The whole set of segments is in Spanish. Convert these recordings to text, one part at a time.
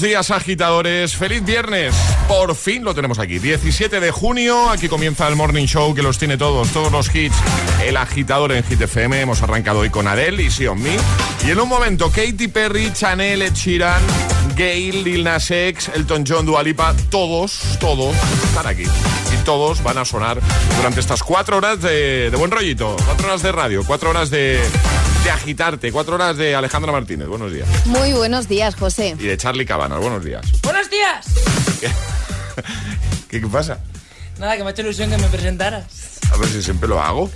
Días, agitadores. Feliz viernes. Por fin lo tenemos aquí. 17 de junio. Aquí comienza el Morning Show que los tiene todos, todos los hits. El agitador en Hit. Hemos arrancado hoy con Adele y See On Me. Y en un momento, Katy Perry, Chanel, Ed Sheeran, Gail, Lil Nas X, Elton John, Dua Lipa, todos, todos están aquí. Y todos van a sonar durante estas cuatro horas de, de buen rollito. Cuatro horas de radio, cuatro horas de, de agitarte, cuatro horas de Alejandra Martínez. Buenos días. Muy buenos días, José. Y de Charlie Cabanas. Buenos días. ¡Buenos días! ¿Qué, ¿Qué, qué pasa? Nada, que me ha hecho ilusión que me presentaras. A ver si siempre lo hago.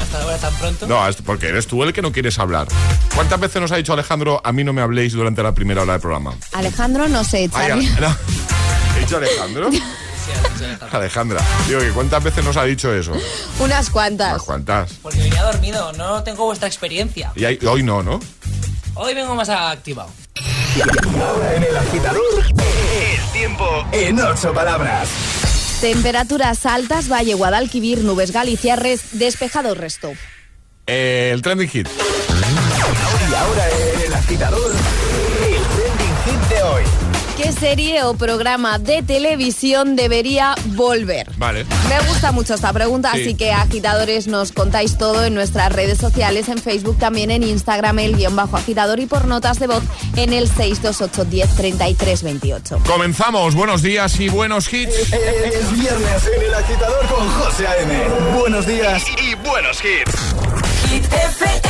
¿Hasta ahora tan pronto? No, porque eres tú el que no quieres hablar. ¿Cuántas veces nos ha dicho Alejandro, a mí no me habléis durante la primera hora del programa? Alejandro, no sé, Charlie. ¿He dicho Alejandro? Alejandra, digo que cuántas veces nos ha dicho eso. Unas cuantas. Unas cuantas. Porque venía dormido, no tengo vuestra experiencia. Y hoy no, ¿no? Hoy vengo más activado. Y ahora en el agitador, el tiempo en ocho palabras. Temperaturas altas, Valle Guadalquivir, Nubes Galicia, res, despejado resto. El trending hit. Y ahora el agitador ¿Qué serie o programa de televisión debería volver? Vale. Me gusta mucho esta pregunta, así que agitadores nos contáis todo en nuestras redes sociales, en Facebook, también en Instagram, el guion bajo agitador y por notas de voz en el 628 10 33 28. Comenzamos, buenos días y buenos hits. Es, viernes en el agitador con José A.M. Buenos días y, buenos hits. Hit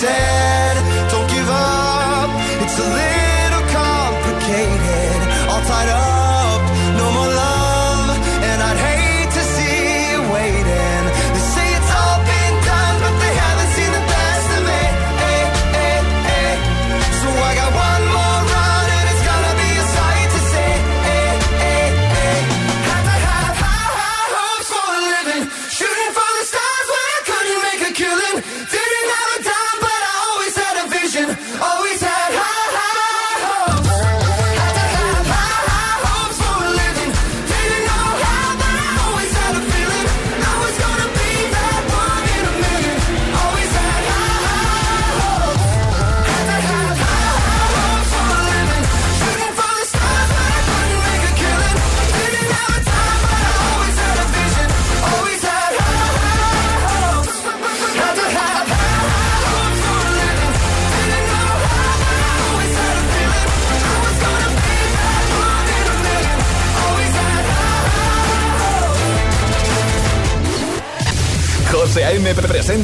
said.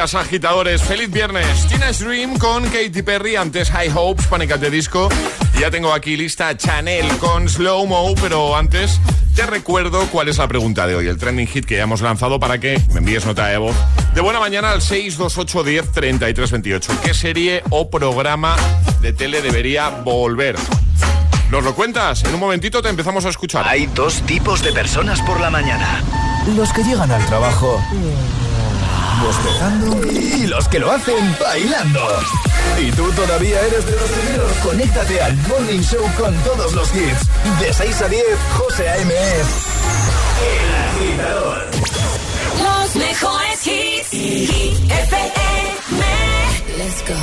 Días, agitadores. Feliz viernes. Teenage Dream con Katy Perry, antes High Hopes, Panic de Disco. Ya tengo aquí lista Chanel con Slow Mo, pero antes te recuerdo cuál es la pregunta de hoy, el trending hit que ya hemos lanzado para que me envíes nota de voz. De buena mañana al 628 10 33 28. ¿Qué serie o programa de tele debería volver? ¿Nos lo cuentas? En un momentito te empezamos a escuchar. Hay dos tipos de personas por la mañana. Los que llegan al trabajo y los que lo hacen bailando. Y tú todavía eres de los primeros. Conéctate al Morning Show con todos los hits. De 6 a 10, José A.M. El agitador. Los mejores hits. Hit FM. Let's go.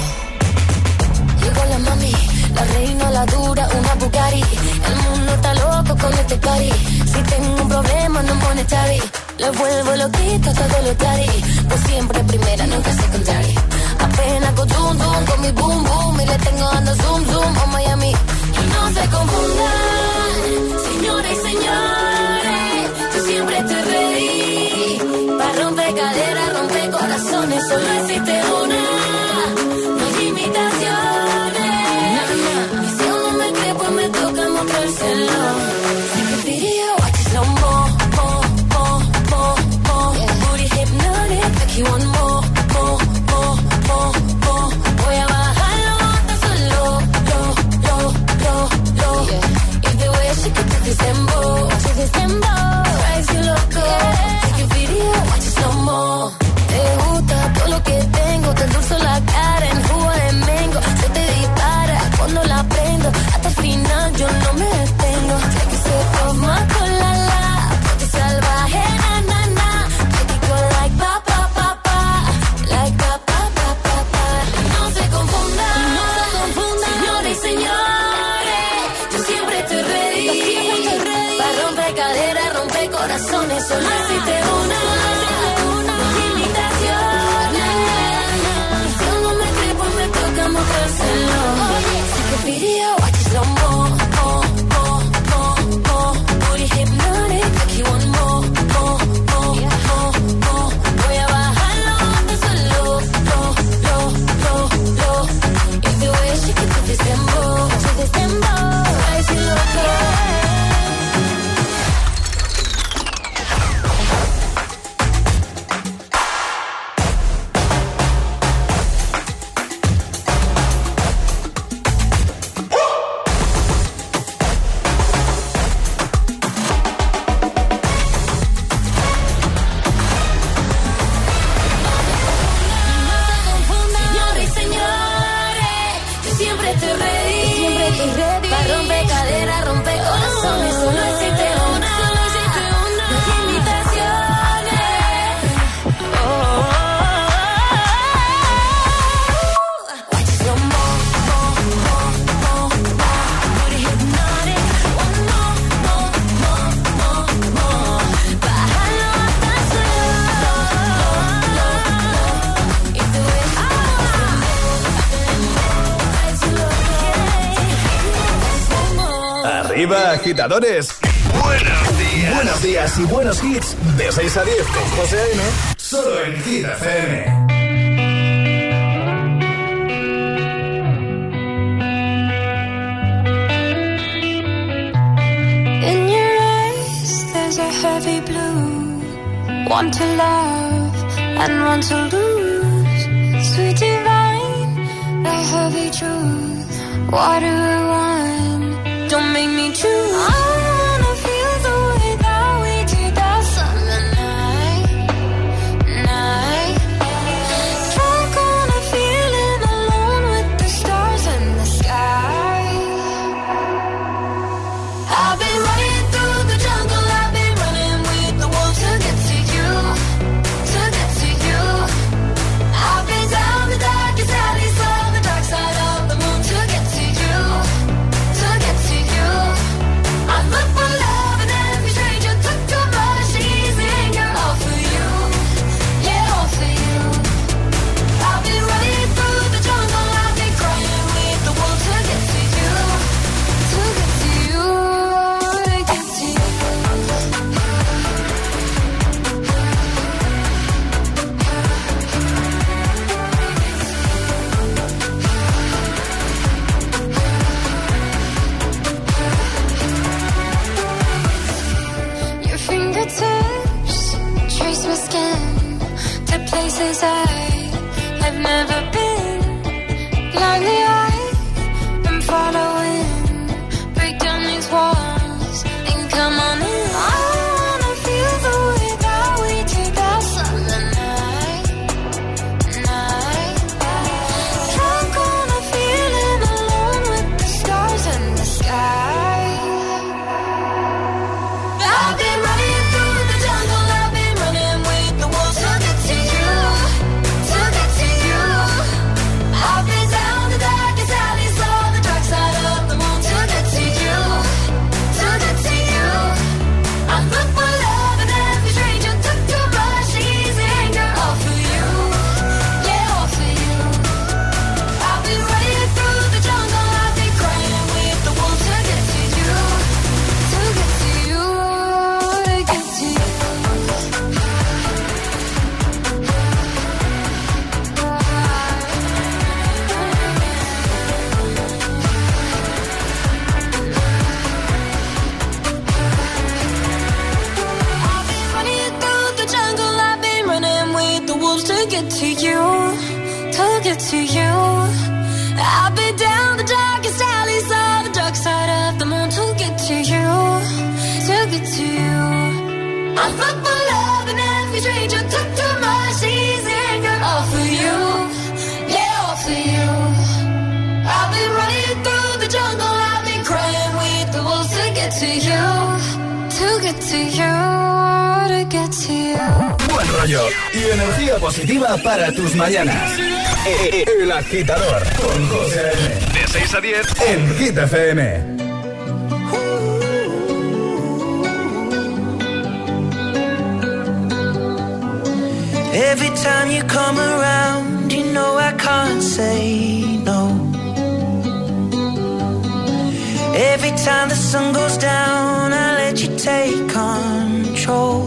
Llegó la mami, la reina, la dura, una Bugatti. El mundo está loco con este party. Si tengo un problema, no monetary. Le vuelvo loquito todo lo daddy. Pues siempre primera, nunca secondary. Apenas con zoom zoom, con mi boom boom. Y le tengo dando zoom zoom a Miami. Y no se confundan, señores y señores. Yo siempre estoy ready. Para romper caderas, romper corazones. Solo existe una. Agitadores. to you. I've been down the darkest alley, saw the dark side of the moon to get to you, to get to you. I look for love in every stranger, took too much, easy, got all for you, yeah, all for you. I've been running through the jungle, I've been crying with the wolves to get to you, to get to you, to get to you. Buen rollo y energía positiva para tus mañanas. El agitador con José M. De 6 a 10 en Hit FM. Every time you come around, you know I can't say no. Every time the sun goes down, I let you take control.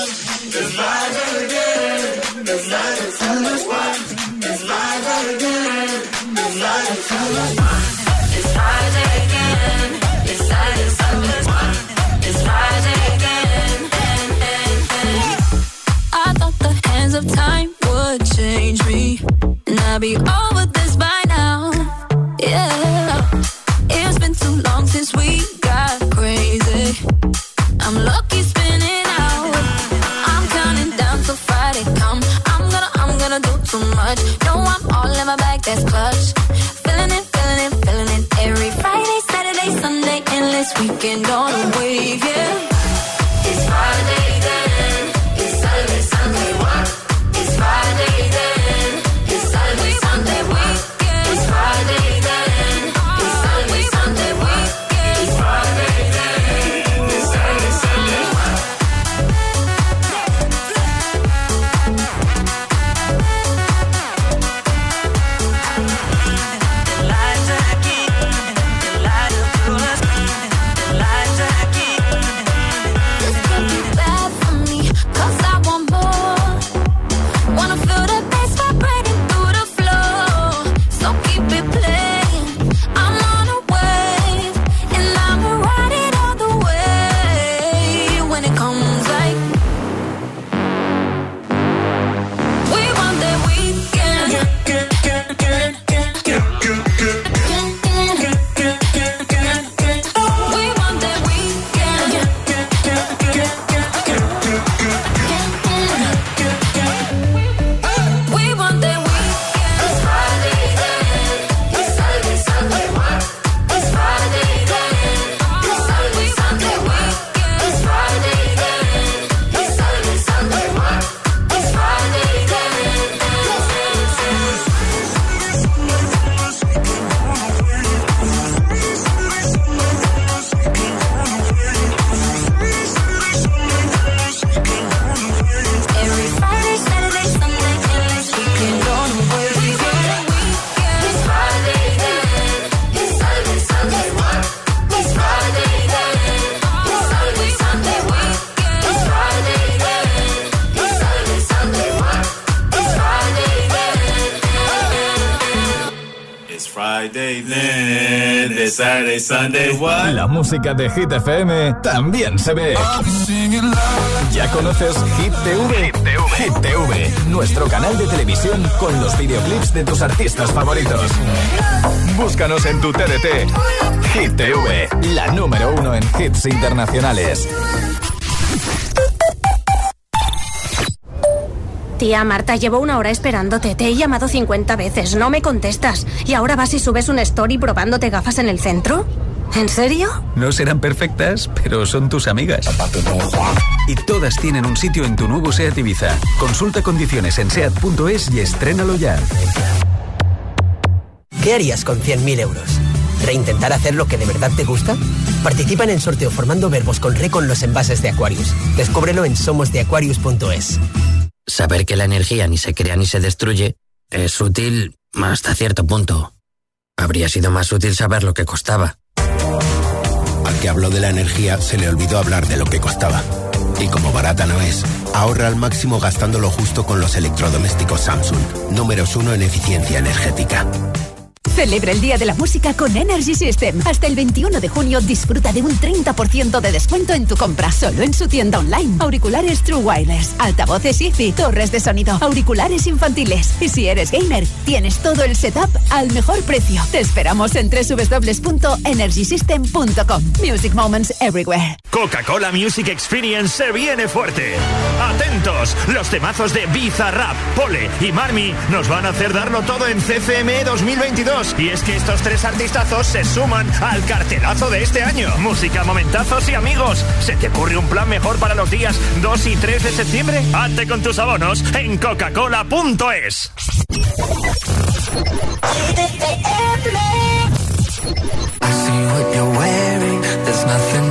thinking of Sunday? La música de Hit FM también se ve. ¿Ya conoces Hit TV? Hit TV, nuestro canal de televisión con los videoclips de tus artistas favoritos. Búscanos en tu TDT. Hit TV, la número uno en hits internacionales. Tía Marta, llevo una hora esperándote. Te he llamado 50 veces, no me contestas. ¿Y ahora vas y subes un story probándote gafas en el centro? ¿En serio? No serán perfectas, pero son tus amigas. Y todas tienen un sitio en tu nuevo SEAT Ibiza. Consulta condiciones en SEAT.es y estrénalo ya. ¿Qué harías con 100.000 euros? ¿Reintentar hacer lo que de verdad te gusta? Participa en el sorteo formando verbos con re con los envases de Aquarius. Descúbrelo en somosdeaquarius.es. Saber que la energía ni se crea ni se destruye es útil hasta cierto punto. Habría sido más útil saber lo que costaba. Al que habló de la energía se le olvidó hablar de lo que costaba. Y como barata no es, ahorra al máximo gastando lo justo con los electrodomésticos Samsung, números uno en eficiencia energética. Celebra el Día de la Música con Energy System. Hasta el 21 de junio disfruta de un 30% de descuento en tu compra solo en su tienda online. Auriculares True Wireless, altavoces Easy, torres de sonido, auriculares infantiles. Y si eres gamer, tienes todo el setup al mejor precio. Te esperamos en www.energysystem.com. Music Moments Everywhere. Coca-Cola Music Experience se viene fuerte. Atentos, los temazos de Bizarrap, Pole y Marmi nos van a hacer darlo todo en CCM 2022. Y es que estos tres artistazos se suman al cartelazo de este año. Música, momentazos y amigos. ¿Se te ocurre un plan mejor para los días 2 y 3 de septiembre? Hazte con tus abonos en coca-cola.es. Nothing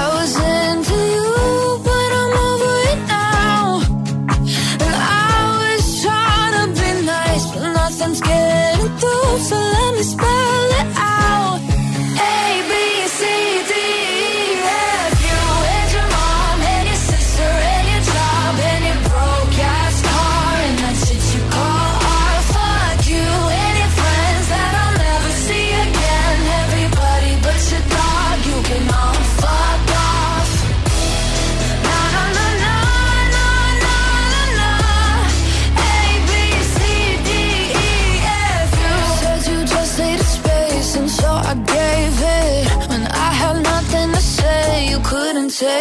I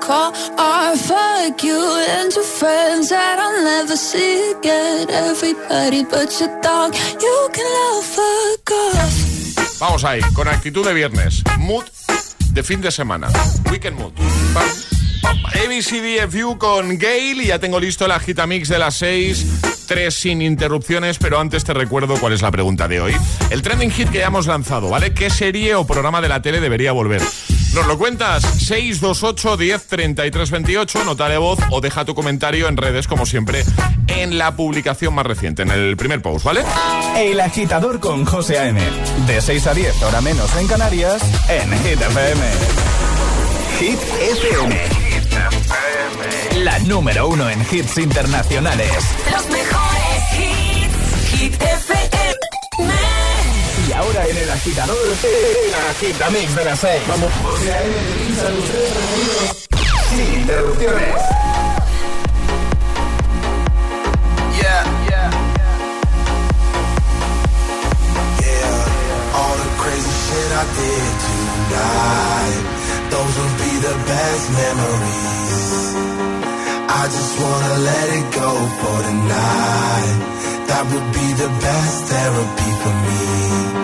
call you friends that never see. Everybody but you can fuck. Vamos ahí, con actitud de viernes. Mood de fin de semana. Weekend mood. ABCDFU con Gail y ya tengo listo el agitamix de las 6. Tres sin interrupciones, pero antes te recuerdo cuál es la pregunta de hoy. El trending hit que ya hemos lanzado, ¿vale? ¿Qué serie o programa de la tele debería volver? ¿Nos lo cuentas? 628 10 33 28, nota de voz o deja tu comentario en redes, como siempre, en la publicación más reciente, en el primer post, ¿vale? El agitador con José A.M. De 6 a 10, hora menos en Canarias, en Hit FM. Hit FM. La número uno en hits internacionales. Los mejores hits. Hit FM. Ahora en el agitador, el agitamix de las 6. Vamos. José A.M. de Pizza, los tres preferidos. Sin interrupciones. Yeah, yeah, yeah. All the crazy shit I did tonight. Those will be the best memories. I just wanna let it go for tonight. That would be the best therapy for me.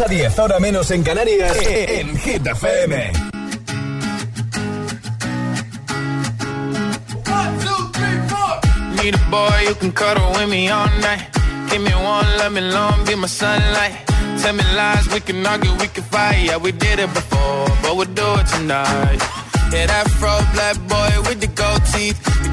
6 a 10, ahora menos en Canarias, en Hit FM. Need a boy who can cuddle with me all night. Give me one, let me long, be my sunlight. Tell me lies, we can argue, we can fight. Yeah, we did it before, but we'll do it tonight. Yeah, that fro black boy with the gold teeth.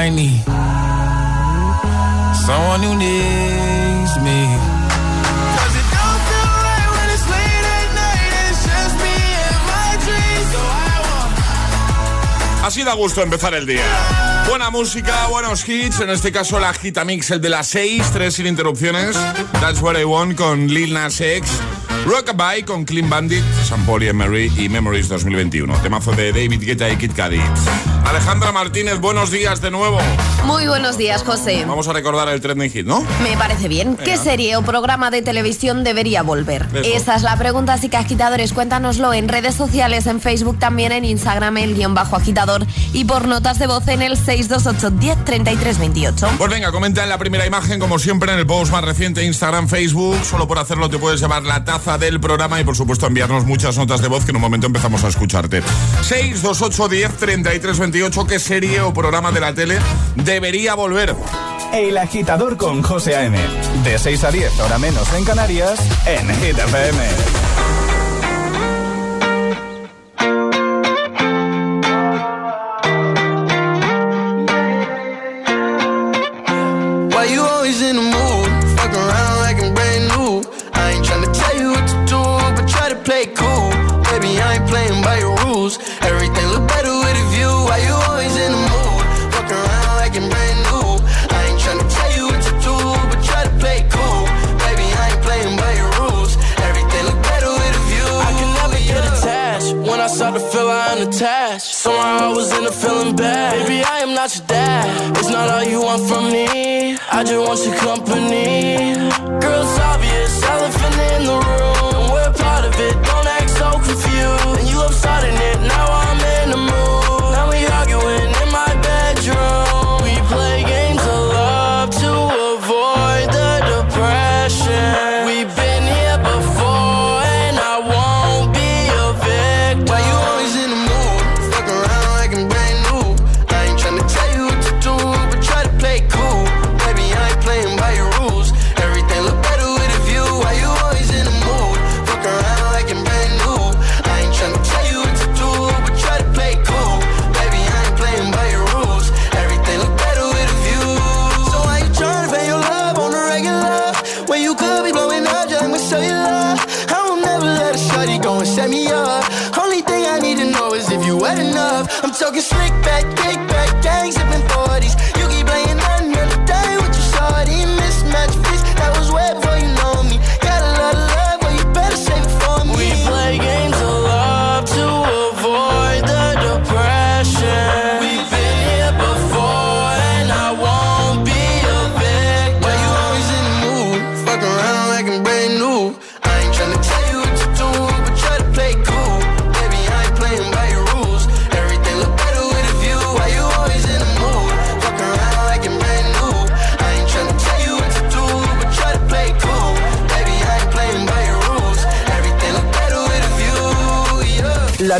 I need someone who needs me. 'Cause it don't feel right when it's late at night and it's just me and my dreams. So I want Así da gusto empezar el día. Buena música, buenos hits, en este caso la Gitamix, el de las 6, 3 sin interrupciones. That's what I want con Lil Nas X. Rockabye con Clean Bandit, San Paul y Emery y Memories 2021. Temazo de David Guetta y Kid Cudi. Alejandra Martínez, buenos días de nuevo. Muy buenos días, José. Vamos a recordar el trending hit, ¿no? Me parece bien. ¿Qué serie o programa de televisión debería volver? Eso. Esa es la pregunta, así que agitadores, cuéntanoslo en redes sociales, en Facebook, también en Instagram, el guion bajo agitador y por notas de voz en el 628 10 33 28. Pues venga, comenta en la primera imagen, como siempre, en el post más reciente, Instagram, Facebook. Solo por hacerlo te puedes llevar la taza del programa y, por supuesto, enviarnos muchas notas de voz que en un momento empezamos a escucharte. 628 10 33 28. ¿Qué serie o programa de la tele debería volver? El agitador con José A.M. De 6 a 10, hora menos en Canarias, en Hit FM. Not your dad. It's not all you want from me. I just want your company.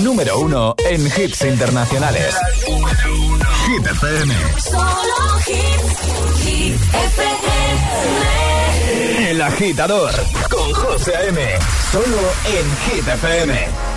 Número uno en hits internacionales. Hit FM. Solo hits. Hit FM. El agitador con José A.M. Solo en Hit FM.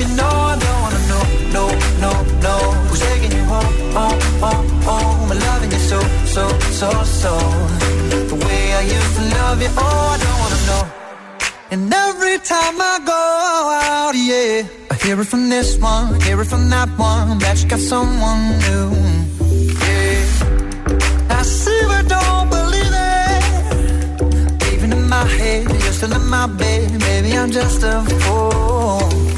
you know I don't wanna know, no, no, no. Who's taking you home, home, home, home? I'm loving you so, so, so, so. The way I used to love you, oh, I don't wanna know. And every time I go out, yeah, I hear it from this one, hear it from that one, that you got someone new. Yeah, I see, don't believe it. Even in my head, you're still in my bed. Maybe I'm just a fool.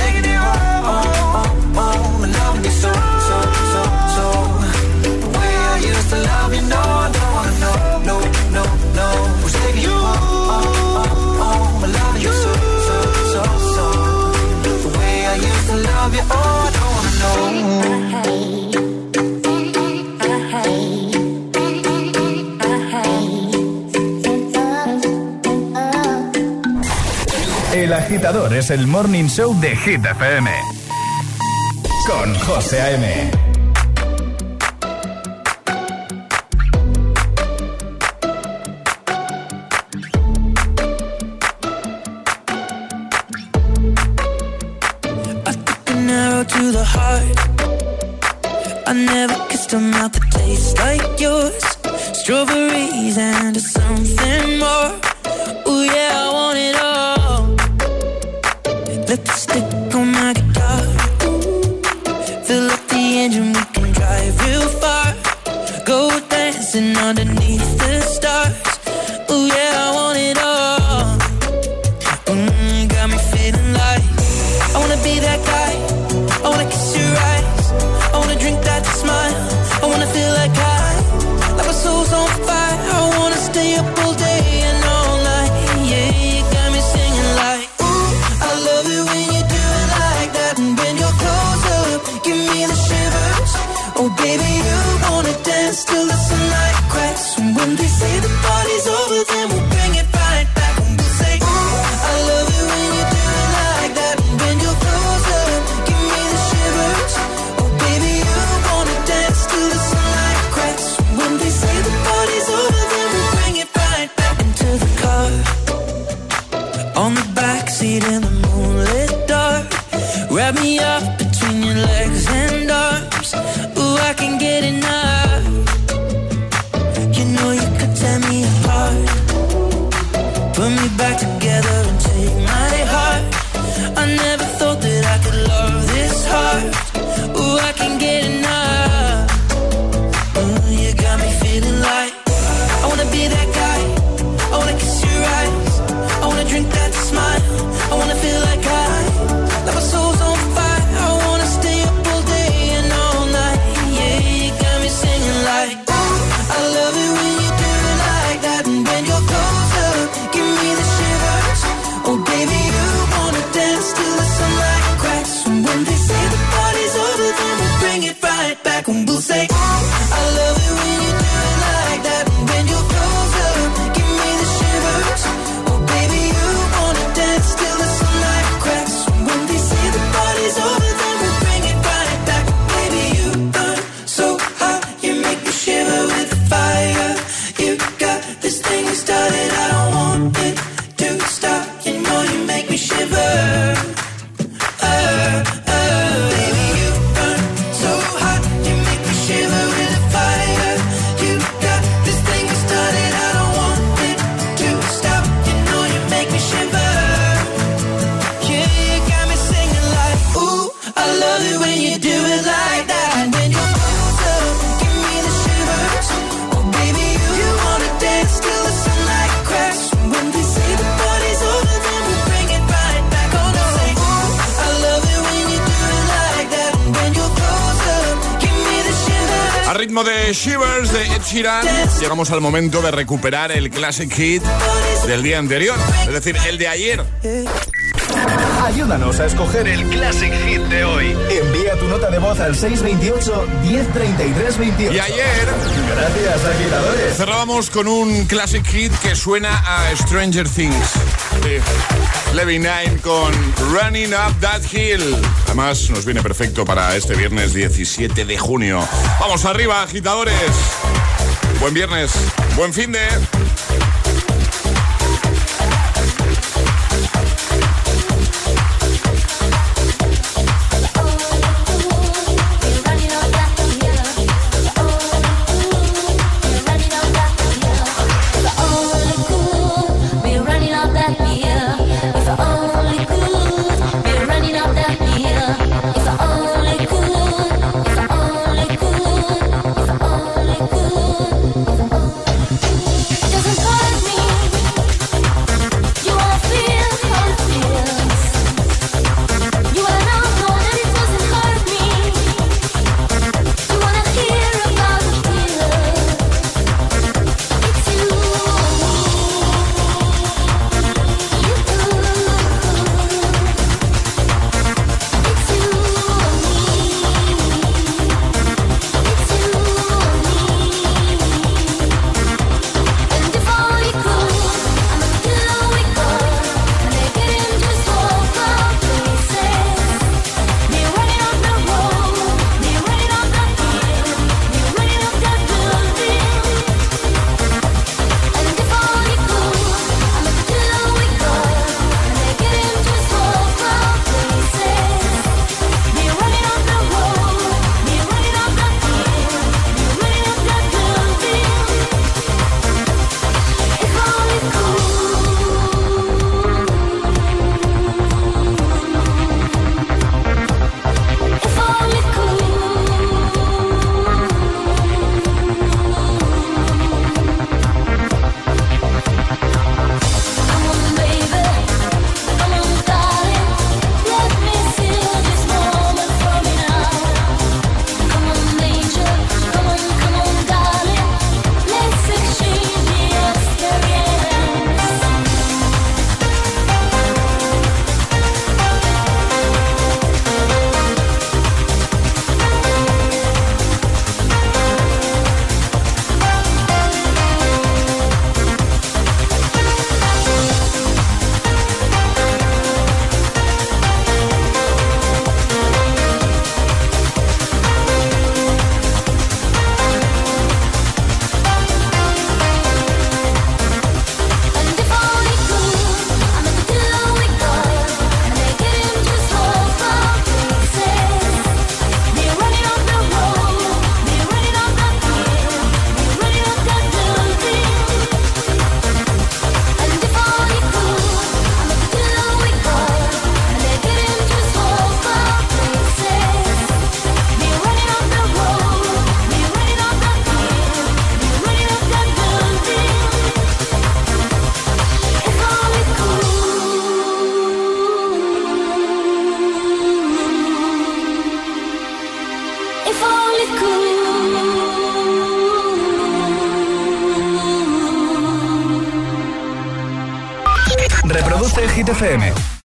agitador es el morning show de Hit FM. Con José A.M. To the heart, I never kissed a mouth that tastes like yours. Strawberries and something more. Ooh, yeah. Put me back together and take my heart. I never thought that I could love this hard. Ooh, I can get Llegamos al momento de recuperar el Classic Hit del día anterior, es decir, el de ayer. Ayúdanos a escoger el Classic Hit de hoy. Envía tu nota de voz al 628-103328. Y ayer... Gracias, agitadores. Cerrábamos con un Classic Hit que suena a Stranger Things. Sí. Levy Nine con Running Up That Hill. Además, nos viene perfecto para este viernes 17 de junio. ¡Vamos arriba, agitadores! Buen viernes, buen fin de...